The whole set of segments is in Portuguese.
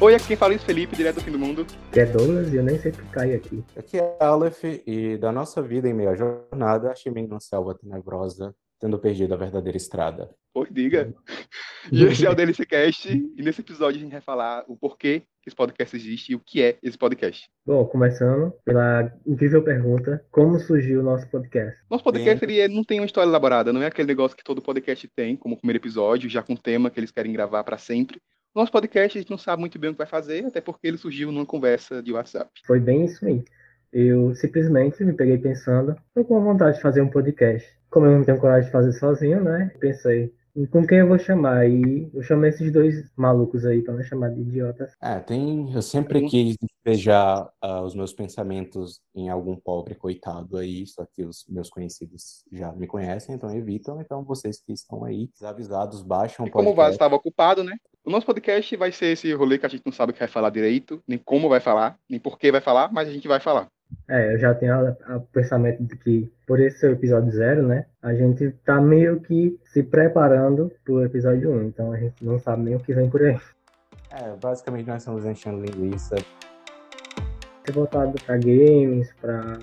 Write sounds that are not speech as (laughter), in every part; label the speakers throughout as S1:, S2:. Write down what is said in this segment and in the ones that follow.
S1: Oi, aqui quem fala é o Felipe, direto do fim do mundo.
S2: Que é Douglas e eu nem sei que cai aqui.
S3: Aqui é Aleph e da nossa vida em meio à jornada, achei numa selva tenebrosa, tendo perdido a verdadeira estrada.
S1: Pois diga. E esse é o DLCcast, e nesse episódio a gente vai falar o porquê que esse podcast existe e o que é esse podcast.
S2: Bom, começando pela incrível pergunta: como surgiu o nosso podcast?
S1: Nosso podcast ele é- não tem uma história elaborada, não é aquele negócio que todo podcast tem, como o primeiro episódio, já com tema que eles querem gravar para sempre. Nosso podcast a gente não sabe muito bem o que vai fazer, até porque ele surgiu numa conversa de WhatsApp.
S2: Foi bem isso aí. Eu simplesmente me peguei pensando, tô com vontade de fazer um podcast. Como eu não tenho coragem de fazer sozinho, né? Pensei, com quem eu vou chamar? E eu chamei esses dois malucos aí, pra não chamar de idiotas.
S3: É, tem. Eu sempre quis despejar ah, os meus pensamentos em algum pobre coitado aí, só que os meus conhecidos já me conhecem, então evitam. Então vocês que estão aí, desavisados, baixam o
S1: E como o Vaz
S3: podcast.
S1: estava ocupado, né? O nosso podcast vai ser esse rolê que a gente não sabe o que vai falar direito, nem como vai falar, nem por que vai falar, mas a gente vai falar.
S2: É, eu já tenho o pensamento de que, por esse ser o episódio zero, né? A gente tá meio que se preparando pro episódio 1, então a gente não sabe nem o que vem por aí.
S3: É, basicamente nós estamos enchendo linguiça.
S2: Voltado pra games, pra,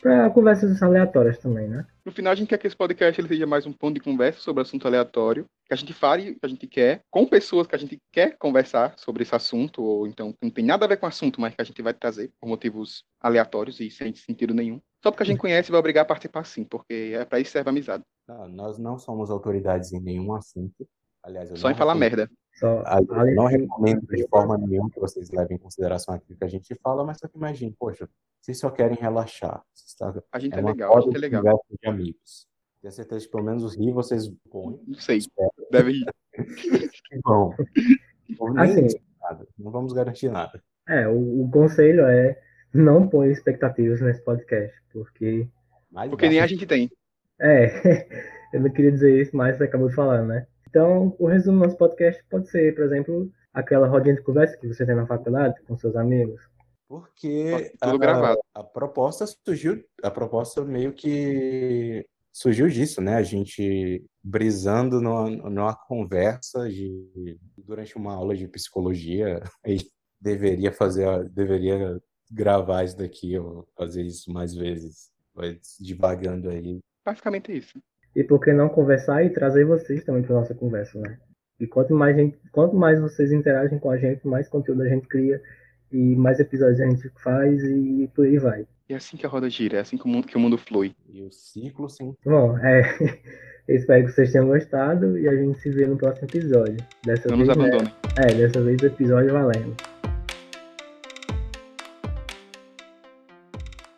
S2: pra conversas aleatórias também, né?
S1: No final, a gente quer que esse podcast ele seja mais um ponto de conversa sobre assunto aleatório, que a gente fale o que a gente quer, com pessoas que a gente quer conversar sobre esse assunto, ou então que não tem nada a ver com o assunto, mas que a gente vai trazer por motivos aleatórios e sem sentido nenhum. Só porque a gente conhece vai obrigar a participar sim, porque é pra isso que serve a amizade.
S3: Não, nós não somos autoridades em nenhum assunto. Aliás, eu
S1: Só em falar merda.
S2: Só,
S3: Eu não recomendo de forma nenhuma que vocês levem em consideração aquilo que a gente fala, mas só que imagine, poxa, vocês só querem relaxar. Tá-
S1: A gente
S3: é
S1: é, legal, a gente é
S3: de
S1: legal.
S3: de amigos. Tenho certeza que pelo menos os rir vocês põem.
S1: Não sei,
S3: Espero
S1: deve ir. (laughs)
S3: que vão. Ou nem
S2: Assim.
S3: Não vamos garantir nada.
S2: é, o, o conselho é não pôr expectativas nesse podcast, porque
S3: Mas
S1: Porque nem a gente tem.
S2: É, (laughs) eu não queria dizer isso, mas você acabou de falar, né? Então, o resumo do nosso podcast pode ser, por exemplo, aquela rodinha de conversa que você tem na faculdade com seus amigos.
S3: Porque
S1: Tudo
S3: a,
S1: gravado.
S3: a proposta surgiu, a proposta meio que surgiu disso, né? A gente brisando numa, numa conversa de durante uma aula de psicologia, a (laughs) gente deveria fazer, a- deveria gravar isso daqui ou fazer isso mais vezes. Vai divagando aí.
S1: Basicamente isso.
S2: E por que não conversar e trazer vocês também para nossa conversa, né? E quanto mais, gente, quanto mais vocês interagem com a gente, mais conteúdo a gente cria e mais episódios a gente faz e por aí vai.
S1: E é assim que a roda gira, é assim que o mundo, que o mundo flui.
S3: E o ciclo sim.
S2: Bom, é, eu (laughs) espero que vocês tenham gostado e a gente se vê no próximo episódio. Dessa
S1: Não nos
S2: vez, né?
S1: abandonem.
S2: É, dessa vez o episódio valendo.